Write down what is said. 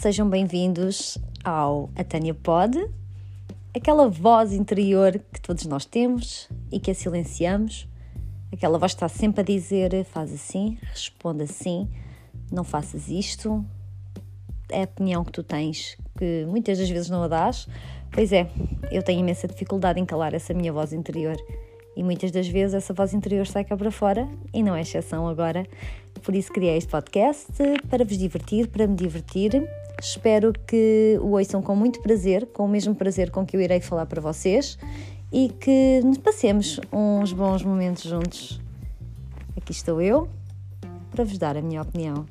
sejam bem-vindos ao A Tânia Pod, aquela voz interior que todos nós temos e que a silenciamos, aquela voz que está sempre a dizer faz assim, responde assim, não faças isto, é a opinião que tu tens, que muitas das vezes não a dás. Pois é, eu tenho imensa dificuldade em calar essa minha voz interior e muitas das vezes essa voz interior sai cá para fora e não é exceção agora. Por isso criei este podcast para vos divertir, para me divertir. Espero que o ouçam com muito prazer, com o mesmo prazer com que eu irei falar para vocês e que passemos uns bons momentos juntos. Aqui estou eu para vos dar a minha opinião.